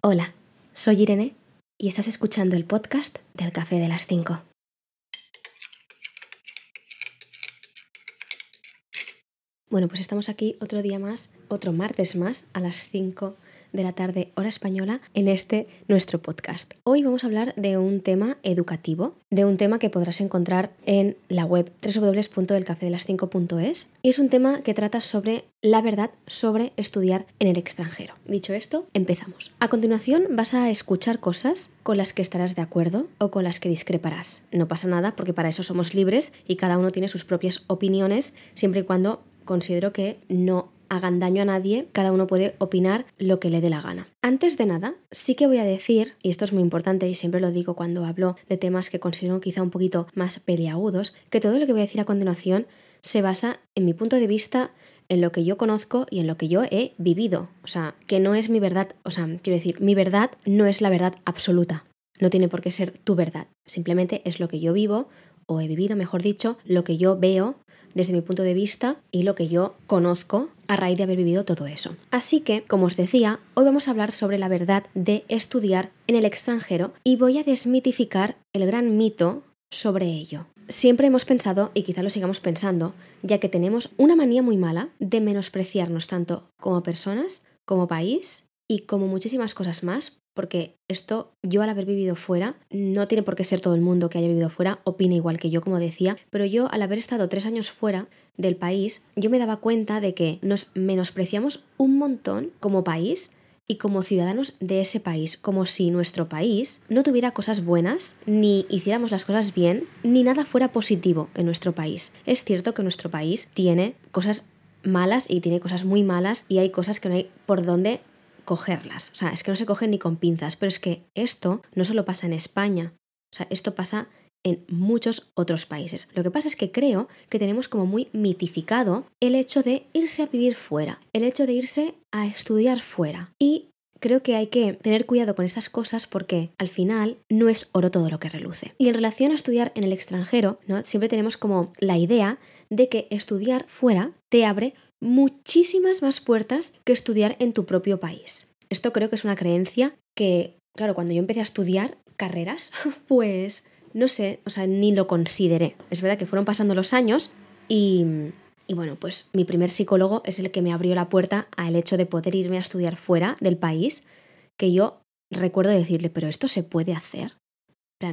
Hola, soy Irene y estás escuchando el podcast del Café de las 5. Bueno, pues estamos aquí otro día más, otro martes más, a las 5 de la tarde hora española en este nuestro podcast. Hoy vamos a hablar de un tema educativo, de un tema que podrás encontrar en la web www.delcafedelas5.es y es un tema que trata sobre la verdad sobre estudiar en el extranjero. Dicho esto, empezamos. A continuación vas a escuchar cosas con las que estarás de acuerdo o con las que discreparás. No pasa nada porque para eso somos libres y cada uno tiene sus propias opiniones siempre y cuando considero que no hagan daño a nadie, cada uno puede opinar lo que le dé la gana. Antes de nada, sí que voy a decir, y esto es muy importante y siempre lo digo cuando hablo de temas que considero quizá un poquito más peliagudos, que todo lo que voy a decir a continuación se basa en mi punto de vista en lo que yo conozco y en lo que yo he vivido. O sea, que no es mi verdad, o sea, quiero decir, mi verdad no es la verdad absoluta. No tiene por qué ser tu verdad. Simplemente es lo que yo vivo, o he vivido, mejor dicho, lo que yo veo desde mi punto de vista y lo que yo conozco a raíz de haber vivido todo eso. Así que, como os decía, hoy vamos a hablar sobre la verdad de estudiar en el extranjero y voy a desmitificar el gran mito sobre ello. Siempre hemos pensado, y quizá lo sigamos pensando, ya que tenemos una manía muy mala de menospreciarnos tanto como personas, como país y como muchísimas cosas más, porque esto yo al haber vivido fuera, no tiene por qué ser todo el mundo que haya vivido fuera, opina igual que yo, como decía, pero yo al haber estado tres años fuera del país, yo me daba cuenta de que nos menospreciamos un montón como país y como ciudadanos de ese país, como si nuestro país no tuviera cosas buenas, ni hiciéramos las cosas bien, ni nada fuera positivo en nuestro país. Es cierto que nuestro país tiene cosas malas y tiene cosas muy malas y hay cosas que no hay por dónde cogerlas. O sea, es que no se cogen ni con pinzas, pero es que esto no solo pasa en España, o sea, esto pasa en muchos otros países. Lo que pasa es que creo que tenemos como muy mitificado el hecho de irse a vivir fuera, el hecho de irse a estudiar fuera. Y creo que hay que tener cuidado con esas cosas porque al final no es oro todo lo que reluce. Y en relación a estudiar en el extranjero, ¿no? siempre tenemos como la idea de que estudiar fuera te abre muchísimas más puertas que estudiar en tu propio país. Esto creo que es una creencia que, claro, cuando yo empecé a estudiar carreras, pues no sé, o sea, ni lo consideré. Es verdad que fueron pasando los años y, y bueno, pues mi primer psicólogo es el que me abrió la puerta al hecho de poder irme a estudiar fuera del país, que yo recuerdo decirle, pero esto se puede hacer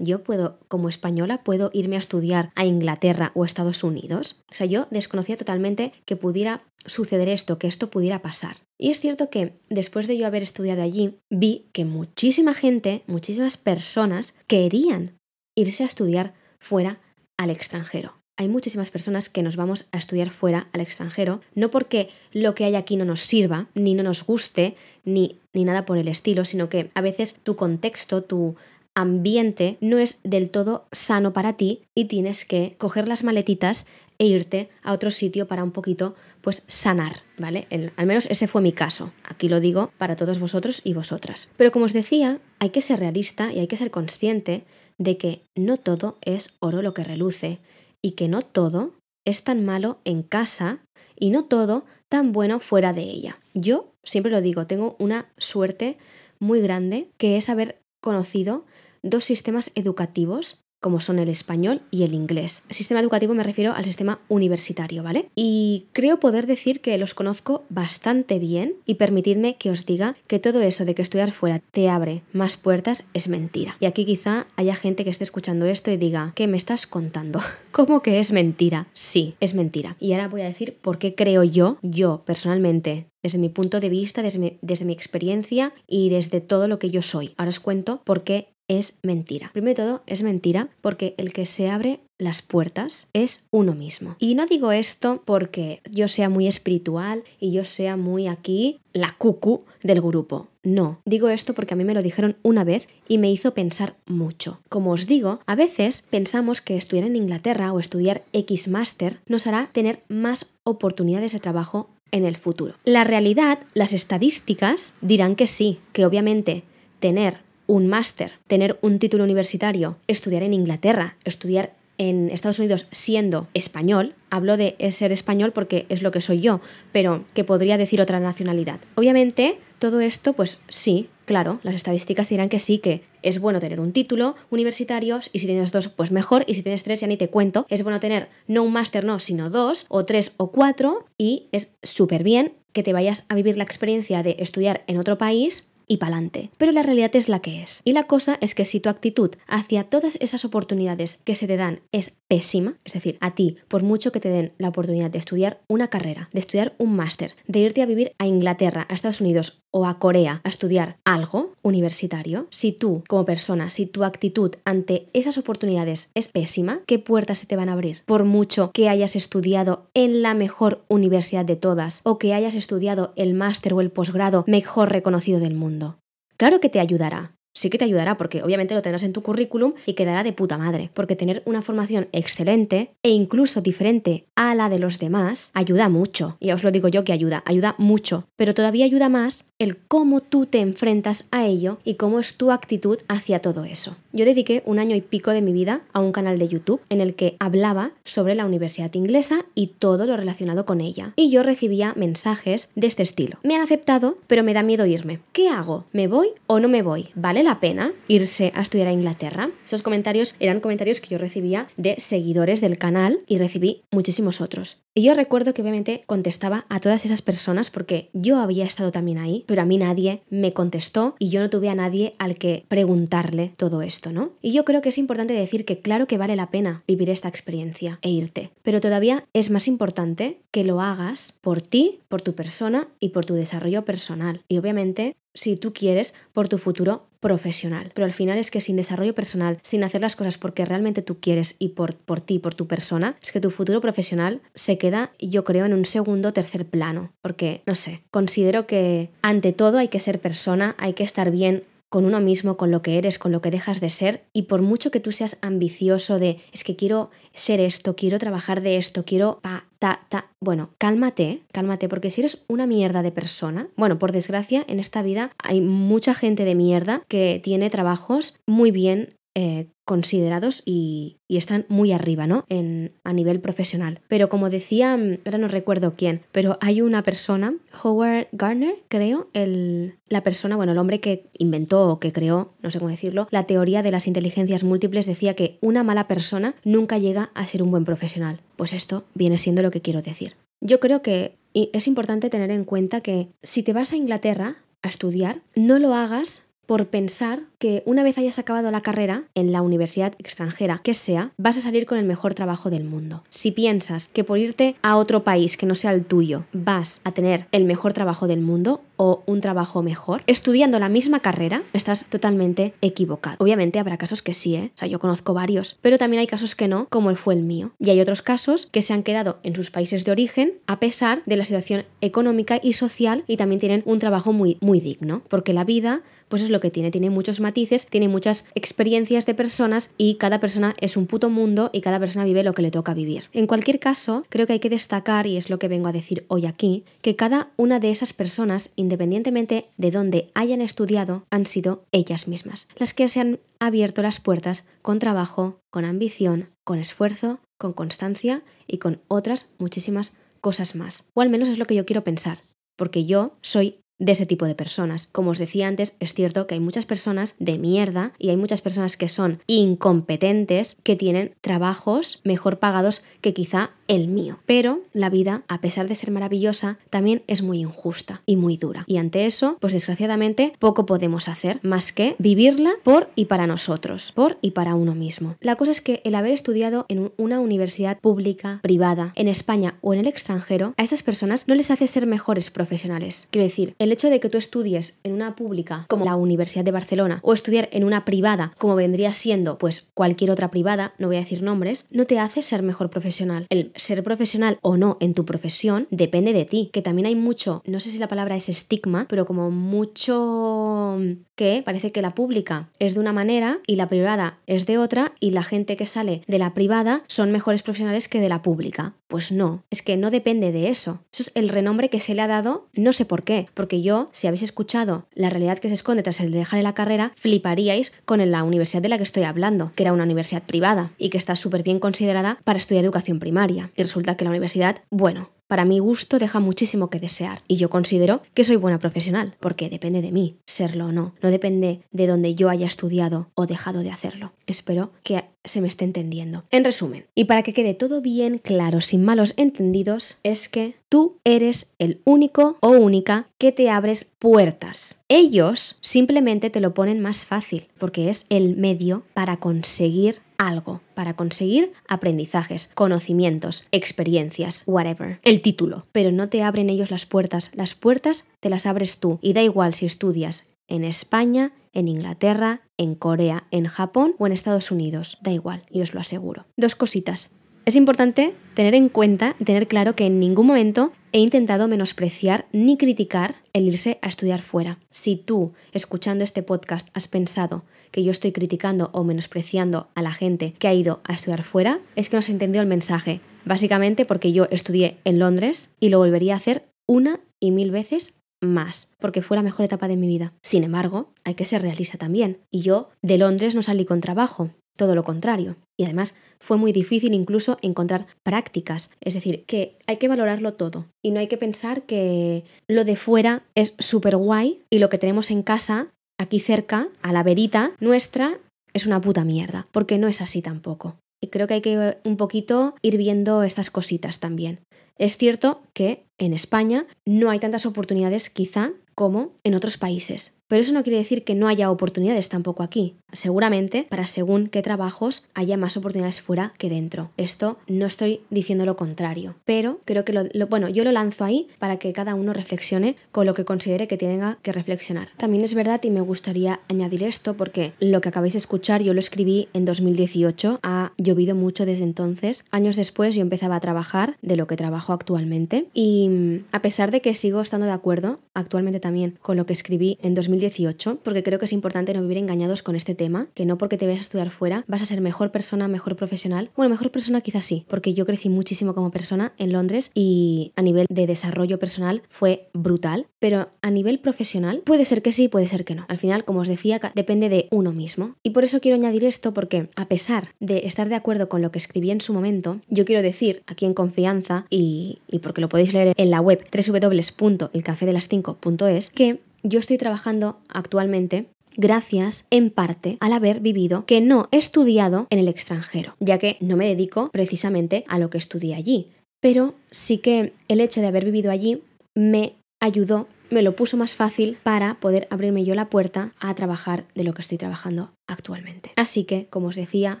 yo puedo, como española, puedo irme a estudiar a Inglaterra o Estados Unidos. O sea, yo desconocía totalmente que pudiera suceder esto, que esto pudiera pasar. Y es cierto que después de yo haber estudiado allí, vi que muchísima gente, muchísimas personas querían irse a estudiar fuera al extranjero. Hay muchísimas personas que nos vamos a estudiar fuera al extranjero, no porque lo que hay aquí no nos sirva, ni no nos guste, ni, ni nada por el estilo, sino que a veces tu contexto, tu ambiente no es del todo sano para ti y tienes que coger las maletitas e irte a otro sitio para un poquito pues sanar, ¿vale? al menos ese fue mi caso. Aquí lo digo para todos vosotros y vosotras. Pero como os decía, hay que ser realista y hay que ser consciente de que no todo es oro lo que reluce y que no todo es tan malo en casa y no todo tan bueno fuera de ella. Yo siempre lo digo, tengo una suerte muy grande que es haber conocido dos sistemas educativos como son el español y el inglés. Sistema educativo me refiero al sistema universitario, ¿vale? Y creo poder decir que los conozco bastante bien y permitidme que os diga que todo eso de que estudiar fuera te abre más puertas es mentira. Y aquí quizá haya gente que esté escuchando esto y diga, ¿qué me estás contando? ¿Cómo que es mentira? Sí, es mentira. Y ahora voy a decir por qué creo yo, yo personalmente, desde mi punto de vista, desde mi, desde mi, experiencia y desde todo lo que yo soy. Ahora os cuento por qué es mentira. Primero de todo, es mentira porque el que se abre las puertas es uno mismo. Y no digo esto porque yo sea muy espiritual y yo sea muy aquí la cucu del grupo. No, digo esto porque a mí me lo dijeron una vez y me hizo pensar mucho. Como os digo, a veces pensamos que estudiar en Inglaterra o estudiar X Master nos hará tener más oportunidades de trabajo en el futuro. La realidad, las estadísticas dirán que sí, que obviamente tener un máster, tener un título universitario, estudiar en Inglaterra, estudiar en Estados Unidos siendo español, hablo de ser español porque es lo que soy yo, pero que podría decir otra nacionalidad. Obviamente, todo esto, pues sí, claro, las estadísticas dirán que sí, que es bueno tener un título universitario y si tienes dos, pues mejor, y si tienes tres, ya ni te cuento. Es bueno tener no un máster, no, sino dos, o tres o cuatro, y es súper bien que te vayas a vivir la experiencia de estudiar en otro país y pa'lante. Pero la realidad es la que es. Y la cosa es que si tu actitud hacia todas esas oportunidades que se te dan es pésima, es decir, a ti, por mucho que te den la oportunidad de estudiar una carrera, de estudiar un máster, de irte a vivir a Inglaterra, a Estados Unidos o a Corea a estudiar algo universitario, si tú como persona, si tu actitud ante esas oportunidades es pésima, ¿qué puertas se te van a abrir? Por mucho que hayas estudiado en la mejor universidad de todas o que hayas estudiado el máster o el posgrado mejor reconocido del mundo. Claro que te ayudará, sí que te ayudará porque obviamente lo tendrás en tu currículum y quedará de puta madre, porque tener una formación excelente e incluso diferente a la de los demás ayuda mucho. Ya os lo digo yo que ayuda, ayuda mucho, pero todavía ayuda más el cómo tú te enfrentas a ello y cómo es tu actitud hacia todo eso. Yo dediqué un año y pico de mi vida a un canal de YouTube en el que hablaba sobre la universidad inglesa y todo lo relacionado con ella. Y yo recibía mensajes de este estilo. Me han aceptado, pero me da miedo irme. ¿Qué hago? ¿Me voy o no me voy? ¿Vale la pena irse a estudiar a Inglaterra? Esos comentarios eran comentarios que yo recibía de seguidores del canal y recibí muchísimos otros. Y yo recuerdo que obviamente contestaba a todas esas personas porque yo había estado también ahí, pero a mí nadie me contestó y yo no tuve a nadie al que preguntarle todo esto. ¿no? Y yo creo que es importante decir que claro que vale la pena vivir esta experiencia e irte, pero todavía es más importante que lo hagas por ti, por tu persona y por tu desarrollo personal. Y obviamente si tú quieres, por tu futuro profesional. Pero al final es que sin desarrollo personal, sin hacer las cosas porque realmente tú quieres y por, por ti, por tu persona, es que tu futuro profesional se queda, yo creo, en un segundo o tercer plano. Porque, no sé, considero que ante todo hay que ser persona, hay que estar bien con uno mismo, con lo que eres, con lo que dejas de ser, y por mucho que tú seas ambicioso de es que quiero ser esto, quiero trabajar de esto, quiero ta, ta, ta, bueno, cálmate, cálmate, porque si eres una mierda de persona, bueno, por desgracia, en esta vida hay mucha gente de mierda que tiene trabajos muy bien eh, considerados y, están muy arriba, ¿no? En, a nivel profesional. Pero como decía, mm, ahora no recuerdo quién, pero hay una persona, Howard Gardner, creo, el, la persona, bueno, el hombre que inventó o que creó, no sé cómo decirlo, la teoría de las inteligencias múltiples decía que una mala persona nunca llega a ser un buen profesional. Pues esto viene siendo lo que quiero decir. Yo creo que es importante tener en cuenta que si te vas a Inglaterra a estudiar, no lo hagas por pensar que una vez hayas acabado la carrera en la universidad extranjera que sea, vas a salir con el mejor trabajo del mundo. Si piensas que por irte a otro país que no sea el tuyo vas a tener el mejor trabajo del mundo o un trabajo mejor, estudiando la misma carrera, estás totalmente equivocado. Obviamente habrá casos que sí, ¿eh? o sea, yo conozco varios, pero también hay casos que no, como fue el mío. Y hay otros casos que se han quedado en sus países de origen a pesar de la situación económica y social y también tienen un trabajo muy, muy digno, porque la vida pues es lo que tiene, tiene muchos matices, tiene muchas experiencias de personas y cada persona es un puto mundo y cada persona vive lo que le toca vivir. En cualquier caso, creo que hay que destacar, y es lo que vengo a decir hoy aquí, que cada una de esas personas, independientemente de dónde hayan estudiado, han sido ellas mismas, las que se han abierto las puertas con trabajo, con ambición, con esfuerzo, con constancia y con otras muchísimas cosas más. O al menos es lo que yo quiero pensar, porque yo soy de ese tipo de personas. Como os decía antes, es cierto que hay muchas personas de mierda y hay muchas personas que son incompetentes que tienen trabajos mejor pagados que quizá el mío. Pero la vida, a pesar de ser maravillosa, también es muy injusta y muy dura. Y ante eso, pues desgraciadamente, poco podemos hacer más que vivirla por y para nosotros, por y para uno mismo. La cosa es que el haber estudiado en una universidad pública, privada, en España o en el extranjero, a esas personas no les hace ser mejores profesionales. Quiero decir, el hecho de que tú estudies en una pública como la Universidad de Barcelona o estudiar en una privada como vendría siendo pues cualquier otra privada, no voy a decir nombres, no te hace ser mejor profesional. El ser profesional o no en tu profesión depende de ti, que también hay mucho, no sé si la palabra es estigma, pero como mucho que parece que la pública es de una manera y la privada es de otra y la gente que sale de la privada son mejores profesionales que de la pública. Pues no, es que no depende de eso. Eso es el renombre que se le ha dado, no sé por qué, porque yo, si habéis escuchado la realidad que se esconde tras el de dejar la carrera, fliparíais con la universidad de la que estoy hablando, que era una universidad privada y que está súper bien considerada para estudiar educación primaria. Y resulta que la universidad, bueno, para mi gusto deja muchísimo que desear. Y yo considero que soy buena profesional, porque depende de mí serlo o no. No depende de donde yo haya estudiado o dejado de hacerlo. Espero que se me esté entendiendo. En resumen, y para que quede todo bien claro, sin malos entendidos, es que tú eres el único o única que te abres puertas. Ellos simplemente te lo ponen más fácil, porque es el medio para conseguir algo, para conseguir aprendizajes, conocimientos, experiencias, whatever, el título. Pero no te abren ellos las puertas, las puertas te las abres tú. Y da igual si estudias en España, en Inglaterra, en Corea, en Japón o en Estados Unidos. Da igual, y os lo aseguro. Dos cositas. Es importante tener en cuenta y tener claro que en ningún momento he intentado menospreciar ni criticar el irse a estudiar fuera. Si tú, escuchando este podcast, has pensado que yo estoy criticando o menospreciando a la gente que ha ido a estudiar fuera, es que no has entendido el mensaje. Básicamente porque yo estudié en Londres y lo volvería a hacer una y mil veces más, porque fue la mejor etapa de mi vida. Sin embargo, hay que ser realista también. Y yo de Londres no salí con trabajo, todo lo contrario. Y además fue muy difícil incluso encontrar prácticas. Es decir, que hay que valorarlo todo. Y no hay que pensar que lo de fuera es súper guay y lo que tenemos en casa, aquí cerca, a la verita nuestra, es una puta mierda. Porque no es así tampoco. Y creo que hay que un poquito ir viendo estas cositas también. Es cierto que en España no hay tantas oportunidades quizá como en otros países. Pero eso no quiere decir que no haya oportunidades tampoco aquí. Seguramente para según qué trabajos haya más oportunidades fuera que dentro. Esto no estoy diciendo lo contrario, pero creo que lo, bueno, yo lo lanzo ahí para que cada uno reflexione con lo que considere que tenga que reflexionar. También es verdad y me gustaría añadir esto porque lo que acabáis de escuchar yo lo escribí en 2018, ha llovido mucho desde entonces. Años después yo empezaba a trabajar de lo que trabajo actualmente y mm, a pesar de que sigo estando de acuerdo actualmente también con lo que escribí en 2018, 2018, porque creo que es importante no vivir engañados con este tema, que no porque te vayas a estudiar fuera vas a ser mejor persona, mejor profesional. Bueno, mejor persona quizás sí, porque yo crecí muchísimo como persona en Londres y a nivel de desarrollo personal fue brutal, pero a nivel profesional puede ser que sí, puede ser que no. Al final, como os decía, depende de uno mismo. Y por eso quiero añadir esto porque a pesar de estar de acuerdo con lo que escribí en su momento, yo quiero decir aquí en confianza y, y porque lo podéis leer en la web www.elcafedelas5.es que yo estoy trabajando actualmente gracias en parte al haber vivido que no he estudiado en el extranjero, ya que no me dedico precisamente a lo que estudié allí. Pero sí que el hecho de haber vivido allí me ayudó, me lo puso más fácil para poder abrirme yo la puerta a trabajar de lo que estoy trabajando actualmente. Así que, como os decía,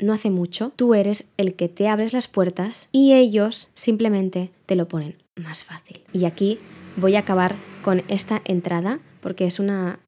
no hace mucho, tú eres el que te abres las puertas y ellos simplemente te lo ponen más fácil. Y aquí voy a acabar con esta entrada porque es una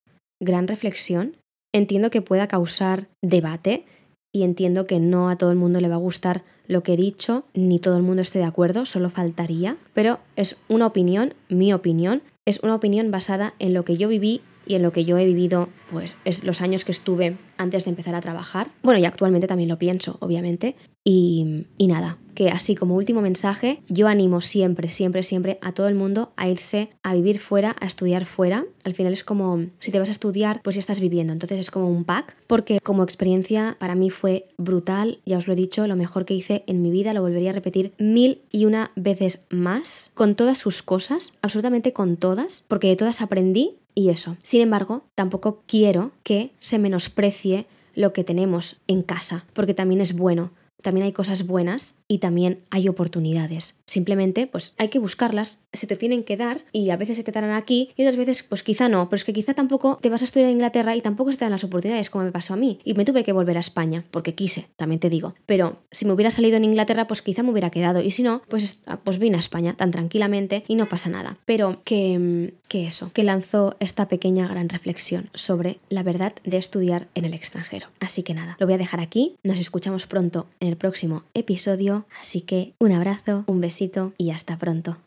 gran reflexión. Entiendo que pueda causar debate y entiendo que no a todo el mundo le va a gustar lo que he dicho, ni todo el mundo esté de acuerdo, solo faltaría, pero es una opinión, mi opinión, es una opinión basada en lo que yo viví y en lo que yo he vivido, pues es los años que estuve antes de empezar a trabajar. Bueno, y actualmente también lo pienso, obviamente. Y, y, nada, que así como último mensaje, yo animo siempre, siempre, siempre a todo el mundo a irse a vivir fuera, a estudiar fuera. Al final es como, si te vas a estudiar, pues ya estás viviendo. Entonces es como un pack, porque como experiencia para mí fue brutal, ya os lo he dicho, lo mejor que hice en mi vida, lo volvería a repetir mil y una veces más, con todas sus cosas, absolutamente con todas, porque de todas aprendí y eso. Sin embargo, tampoco quiero que se menosprecie lo que tenemos en casa, porque también es bueno también hay cosas buenas y también hay oportunidades. Simplemente, pues hay que buscarlas, se te tienen que dar y a veces se te darán aquí y otras veces, pues quizá no, pero es que quizá tampoco te vas a estudiar en Inglaterra y tampoco se te dan las oportunidades como me pasó a mí. Y me tuve que volver a España, porque quise, también te digo. Pero si me hubiera salido en Inglaterra, pues quizá me hubiera quedado y si no, pues, pues vine a España tan tranquilamente y no pasa nada. Pero que, que eso, que lanzó esta pequeña gran reflexión sobre la verdad de estudiar en el extranjero. Así que nada, lo voy a dejar aquí, nos escuchamos pronto en el próximo episodio, así que un abrazo, un besito y hasta pronto.